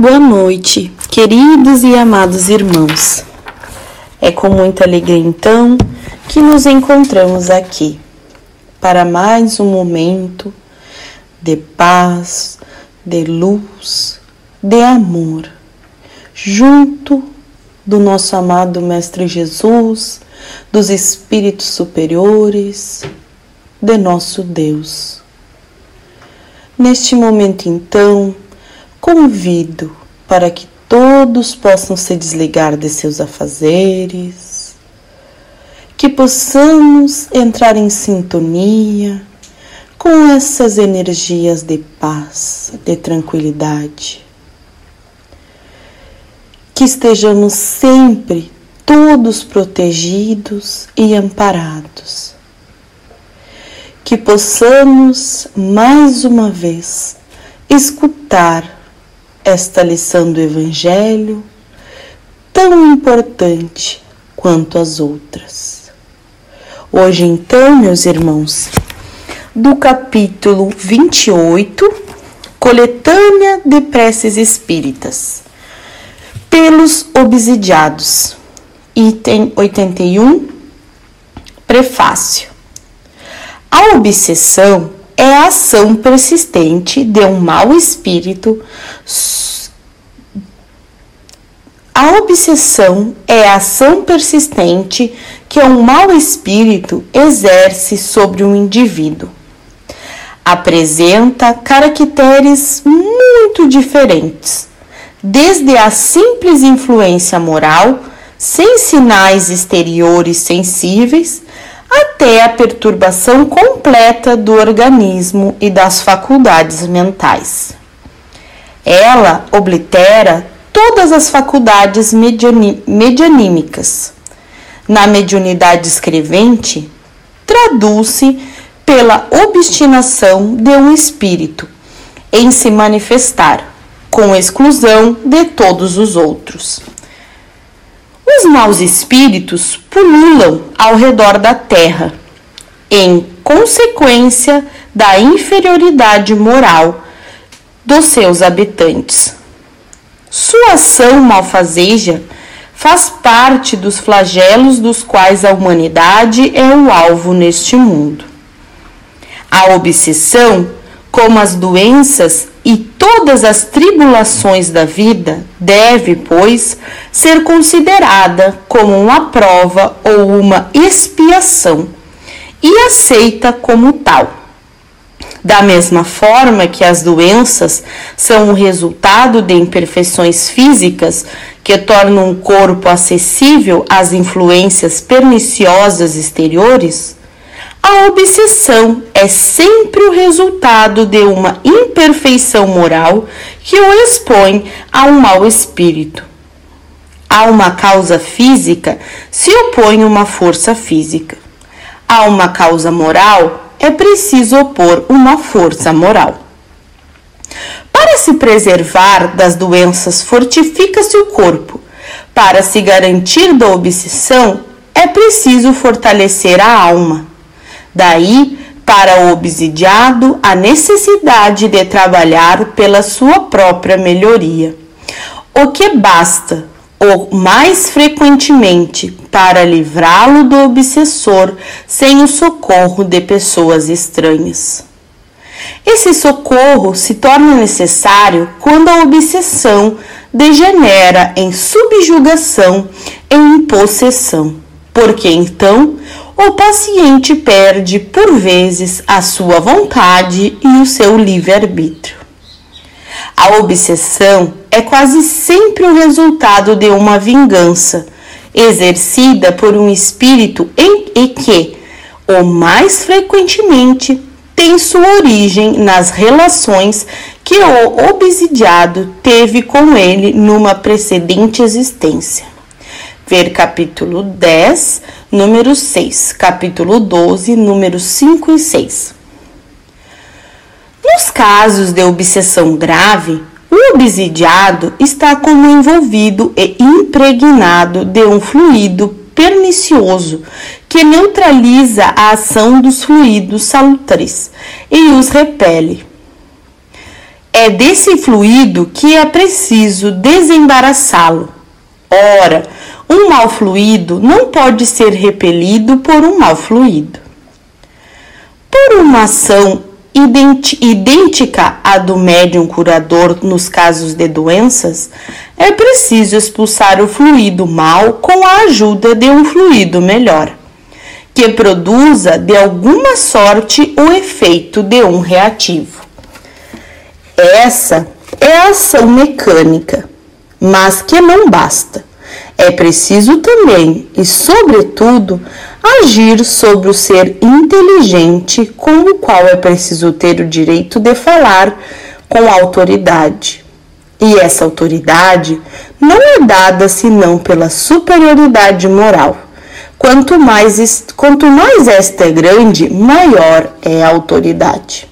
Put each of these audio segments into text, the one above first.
Boa noite, queridos e amados irmãos. É com muita alegria então que nos encontramos aqui para mais um momento de paz, de luz, de amor, junto do nosso amado Mestre Jesus, dos espíritos superiores, de nosso Deus. Neste momento, então, convido para que todos possam se desligar de seus afazeres, que possamos entrar em sintonia com essas energias de paz, de tranquilidade. Que estejamos sempre todos protegidos e amparados. Que possamos mais uma vez escutar esta lição do Evangelho, tão importante quanto as outras. Hoje, então, meus irmãos, do capítulo 28, Coletânea de Preces Espíritas, pelos obsidiados, item 81, Prefácio. A obsessão é a ação persistente de um mau espírito. A obsessão é a ação persistente que um mau espírito exerce sobre um indivíduo. Apresenta caracteres muito diferentes, desde a simples influência moral, sem sinais exteriores sensíveis, até a perturbação completa do organismo e das faculdades mentais. Ela oblitera todas as faculdades medianímicas. Na mediunidade escrevente, traduz-se pela obstinação de um espírito em se manifestar, com exclusão de todos os outros. Os maus espíritos pululam ao redor da terra, em consequência da inferioridade moral dos seus habitantes. Sua ação malfazeja faz parte dos flagelos dos quais a humanidade é o alvo neste mundo. A obsessão, como as doenças todas as tribulações da vida, deve, pois, ser considerada como uma prova ou uma expiação e aceita como tal. Da mesma forma que as doenças são o resultado de imperfeições físicas que tornam o corpo acessível às influências perniciosas exteriores, a obsessão é sempre o resultado de uma imperfeição moral que o expõe a um mau espírito. A uma causa física se opõe uma força física. A uma causa moral é preciso opor uma força moral. Para se preservar das doenças, fortifica-se o corpo. Para se garantir da obsessão, é preciso fortalecer a alma. Daí, para o obsidiado, a necessidade de trabalhar pela sua própria melhoria. O que basta, ou mais frequentemente, para livrá-lo do obsessor sem o socorro de pessoas estranhas. Esse socorro se torna necessário quando a obsessão degenera em subjugação, em possessão, porque então o paciente perde por vezes a sua vontade e o seu livre-arbítrio. A obsessão é quase sempre o resultado de uma vingança exercida por um espírito em, e que, o mais frequentemente, tem sua origem nas relações que o obsidiado teve com ele numa precedente existência. Ver capítulo 10, número 6, capítulo 12, números 5 e 6. Nos casos de obsessão grave, o obsidiado está como envolvido e impregnado de um fluido pernicioso que neutraliza a ação dos fluidos salutares e os repele. é desse fluido que é preciso desembaraçá-lo. Ora, um mal fluido não pode ser repelido por um mal fluido. Por uma ação idêntica à do médium curador nos casos de doenças, é preciso expulsar o fluido mal com a ajuda de um fluido melhor, que produza de alguma sorte o efeito de um reativo. Essa é a ação mecânica, mas que não basta. É preciso também e, sobretudo, agir sobre o ser inteligente com o qual é preciso ter o direito de falar com autoridade. E essa autoridade não é dada senão pela superioridade moral. Quanto mais, quanto mais esta é grande, maior é a autoridade.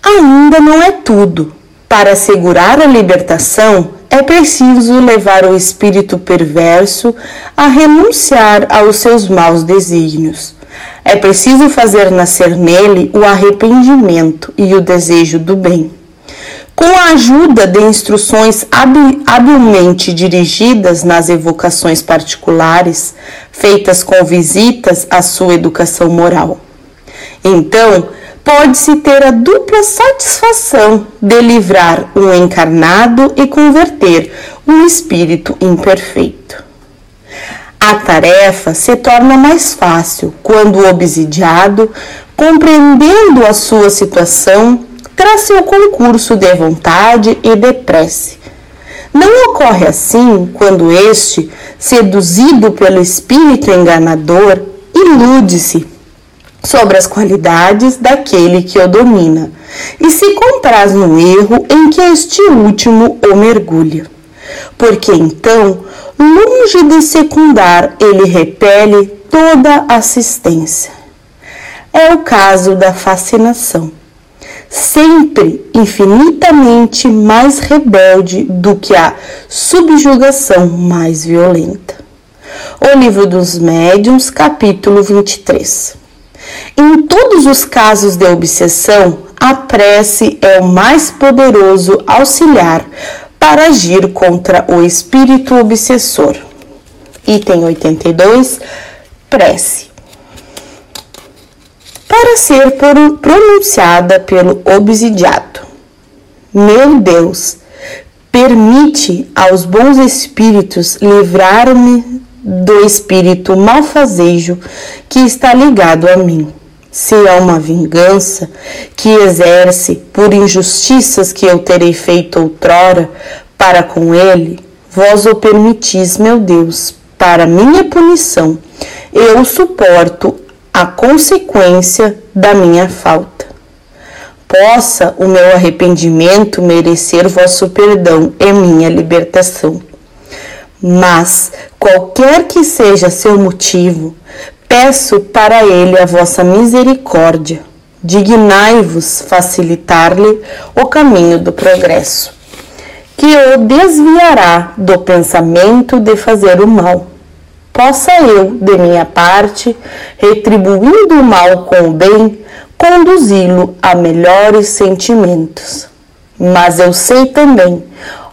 Ainda não é tudo. Para assegurar a libertação, é preciso levar o espírito perverso a renunciar aos seus maus desígnios. É preciso fazer nascer nele o arrependimento e o desejo do bem. Com a ajuda de instruções habilmente dirigidas nas evocações particulares, feitas com visitas à sua educação moral. Então, pode-se ter a dupla satisfação de livrar um encarnado e converter um espírito imperfeito. A tarefa se torna mais fácil quando o obsidiado, compreendendo a sua situação, traz seu concurso de vontade e de prece. Não ocorre assim quando este, seduzido pelo espírito enganador, ilude-se sobre as qualidades daquele que o domina e se compraz no erro em que este último o mergulha. Porque então, longe de secundar, ele repele toda assistência. É o caso da fascinação, sempre infinitamente mais rebelde do que a subjugação mais violenta. O Livro dos Médiuns, capítulo 23. Em todos os casos de obsessão, a prece é o mais poderoso auxiliar para agir contra o espírito obsessor. Item 82. Prece. Para ser pronunciada pelo obsidiado. Meu Deus, permite aos bons espíritos livrar-me do espírito malfazejo que está ligado a mim. Se há uma vingança que exerce por injustiças que eu terei feito outrora para com ele, vós o permitis, meu Deus, para minha punição. Eu suporto a consequência da minha falta. Possa o meu arrependimento merecer vosso perdão e minha libertação mas, qualquer que seja seu motivo, peço para ele a vossa misericórdia. Dignai-vos facilitar-lhe o caminho do progresso, que o desviará do pensamento de fazer o mal. Possa eu, de minha parte, retribuindo o mal com o bem, conduzi-lo a melhores sentimentos. Mas eu sei também,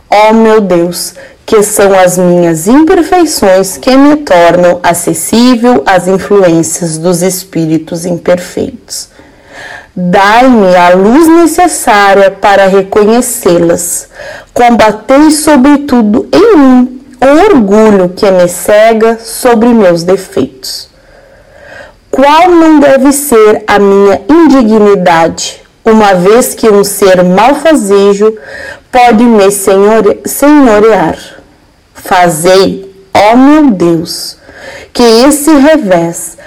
ó meu Deus, que são as minhas imperfeições que me tornam acessível às influências dos espíritos imperfeitos. Dai-me a luz necessária para reconhecê-las. Combatei, sobretudo, em mim o orgulho que me cega sobre meus defeitos. Qual não deve ser a minha indignidade, uma vez que um ser malfazejo pode me senhorear? Fazei, ó meu Deus, que esse revés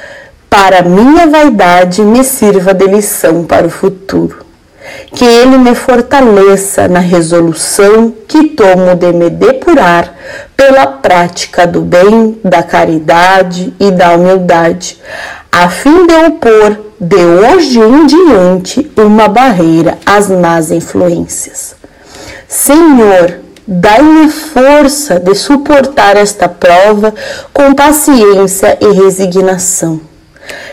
para minha vaidade me sirva de lição para o futuro. Que ele me fortaleça na resolução que tomo de me depurar pela prática do bem, da caridade e da humildade, a fim de opor de hoje em diante uma barreira às más influências. Senhor, Dai-me força de suportar esta prova com paciência e resignação.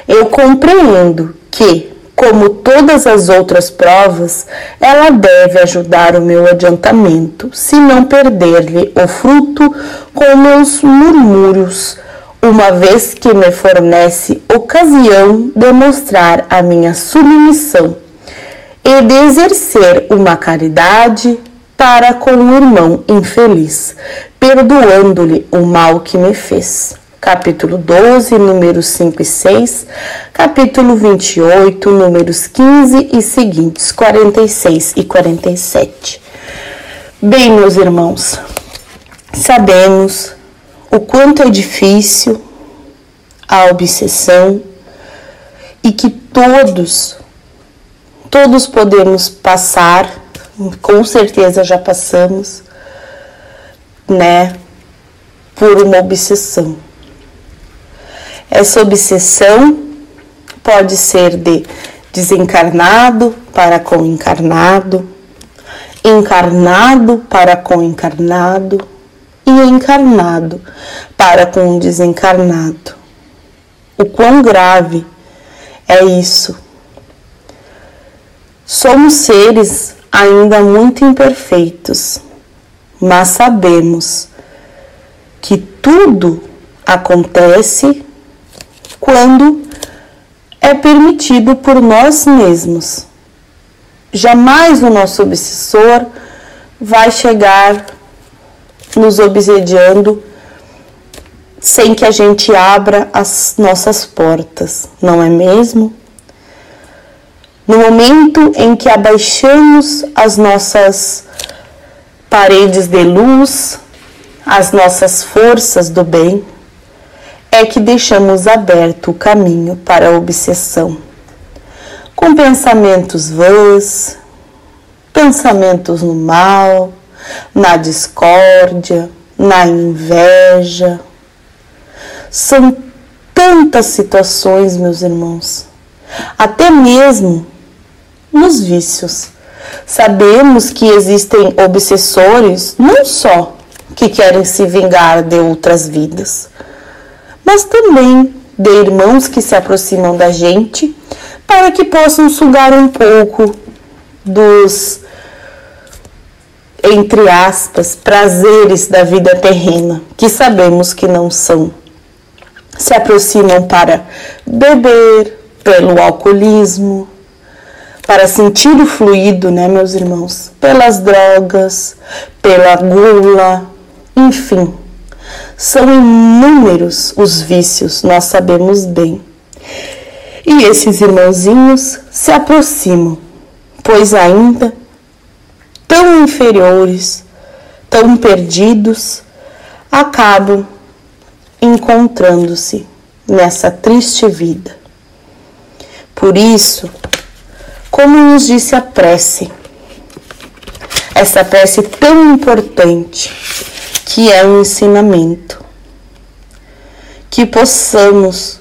Eu compreendo que, Como todas as outras provas, ela deve ajudar o meu adiantamento, se não perder-lhe o fruto com meus murmúrios, uma vez que me fornece ocasião de mostrar a minha submissão e de exercer uma caridade para com o irmão infeliz, perdoando-lhe o mal que me fez capítulo 12, números 5 e 6, capítulo 28, números 15 e seguintes, 46 e 47. Bem, meus irmãos, sabemos o quanto é difícil a obsessão e que todos, todos podemos passar, com certeza já passamos, né, por uma obsessão. Essa obsessão pode ser de desencarnado para com encarnado, encarnado para com encarnado e encarnado para com desencarnado. O quão grave é isso? Somos seres ainda muito imperfeitos, mas sabemos que tudo acontece quando é permitido por nós mesmos. Jamais o nosso obsessor vai chegar nos obsediando sem que a gente abra as nossas portas, não é mesmo? No momento em que abaixamos as nossas paredes de luz, as nossas forças do bem, é que deixamos aberto o caminho para a obsessão. Com pensamentos vãs, pensamentos no mal, na discórdia, na inveja. São tantas situações, meus irmãos, até mesmo nos vícios. Sabemos que existem obsessores não só que querem se vingar de outras vidas, mas também de irmãos que se aproximam da gente para que possam sugar um pouco dos, entre aspas, prazeres da vida terrena, que sabemos que não são. Se aproximam para beber, pelo alcoolismo, para sentir o fluido, né, meus irmãos? Pelas drogas, pela gula, enfim são inúmeros os vícios, nós sabemos bem. E esses irmãozinhos se aproximam, pois ainda tão inferiores, tão perdidos, acabam encontrando-se nessa triste vida. Por isso, como nos disse a prece, essa prece tão importante, que é um ensinamento, que possamos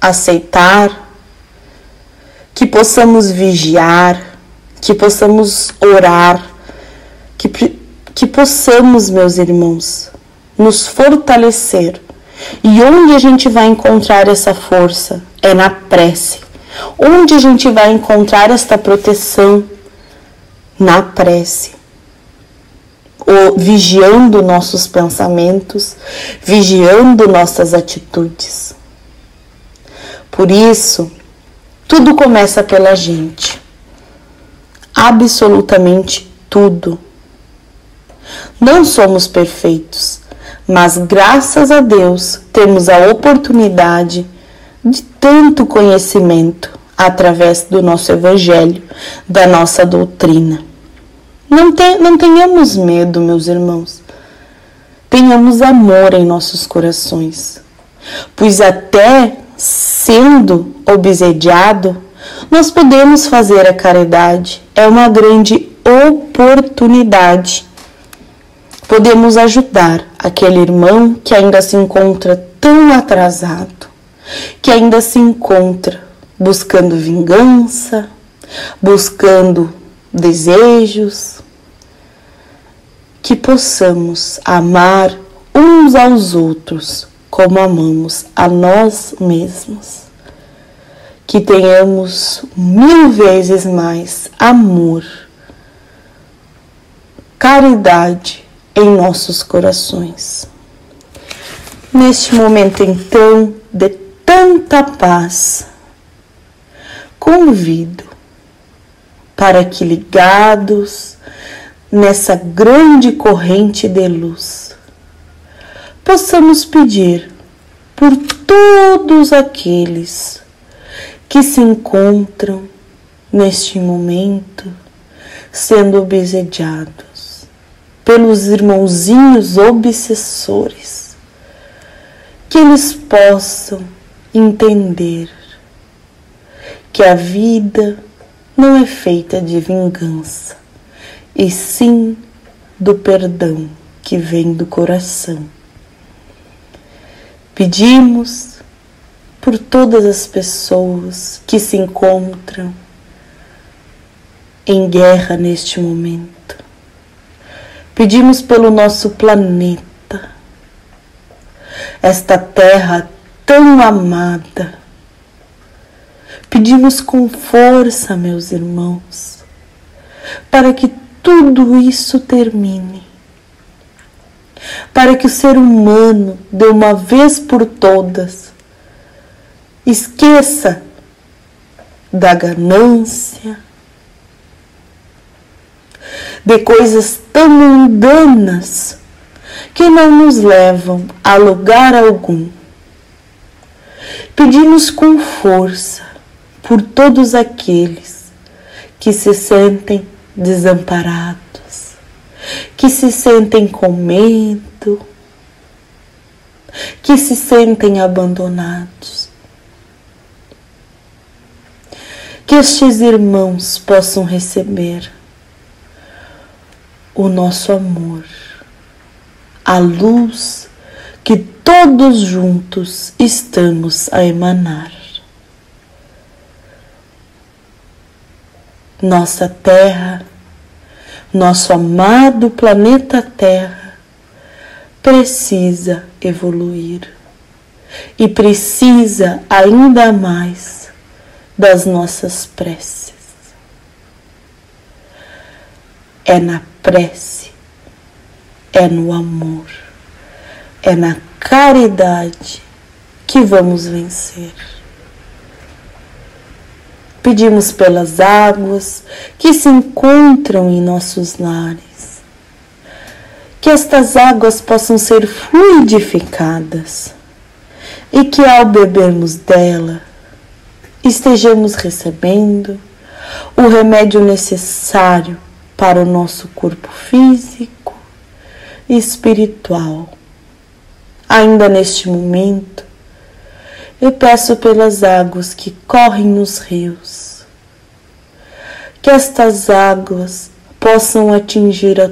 aceitar, que possamos vigiar, que possamos orar, que, que possamos, meus irmãos, nos fortalecer. E onde a gente vai encontrar essa força? É na prece. Onde a gente vai encontrar esta proteção? Na prece o, vigiando nossos pensamentos, vigiando nossas atitudes. Por isso, tudo começa pela gente. Absolutamente tudo. Não somos perfeitos, mas graças a Deus temos a oportunidade de tanto conhecimento através do nosso Evangelho, da nossa doutrina. Não, não tenhamos medo, meus irmãos. Tenhamos amor em nossos corações, pois até sendo obsediado, nós podemos fazer a caridade. É uma grande oportunidade. Podemos ajudar aquele irmão que ainda se encontra tão atrasado, que ainda se encontra buscando vingança, buscando desejos, que possamos amar uns aos outros como amamos a nós mesmos. que tenhamos mil vezes mais amor, caridade em nossos corações. Neste momento, então, de tanta paz, convido para que ligados nessa grande corrente de luz, possamos pedir por todos aqueles que se encontram neste momento sendo obsediados pelos irmãozinhos obsessores, que eles possam entender que a vida não é feita de vingança, e sim do perdão que vem do coração. Pedimos por todas as pessoas que se encontram em guerra neste momento. Pedimos pelo nosso planeta, esta terra tão amada. Pedimos com força, meus irmãos, para que tudo isso termine. Para que o ser humano, de uma vez por todas, esqueça da ganância, de coisas tão mundanas que não nos levam a lugar algum. Pedimos com força por todos aqueles que se sentem desamparados, que se sentem com medo, que se sentem abandonados. Que estes irmãos possam receber o nosso amor, a luz todos juntos estamos a emanar. Nossa Terra, nosso amado planeta Terra, precisa evoluir e precisa ainda mais das nossas preces. É na prece, é no amor, é na caridade que vamos vencer. Pedimos pelas águas que se encontram em nossos lares, que estas águas possam ser fluidificadas e que ao bebermos dela estejamos recebendo o remédio necessário para o nosso corpo físico e espiritual. Ainda neste momento, eu peço pelas águas que correm nos rios, que estas águas possam atingir a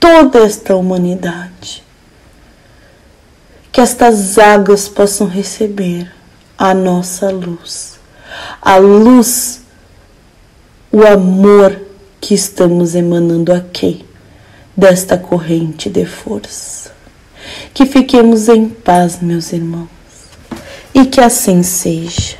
toda esta humanidade, que estas águas possam receber a nossa luz, a luz, o amor que estamos emanando aqui desta corrente de força. Que fiquemos em paz, meus irmãos e que assim seja.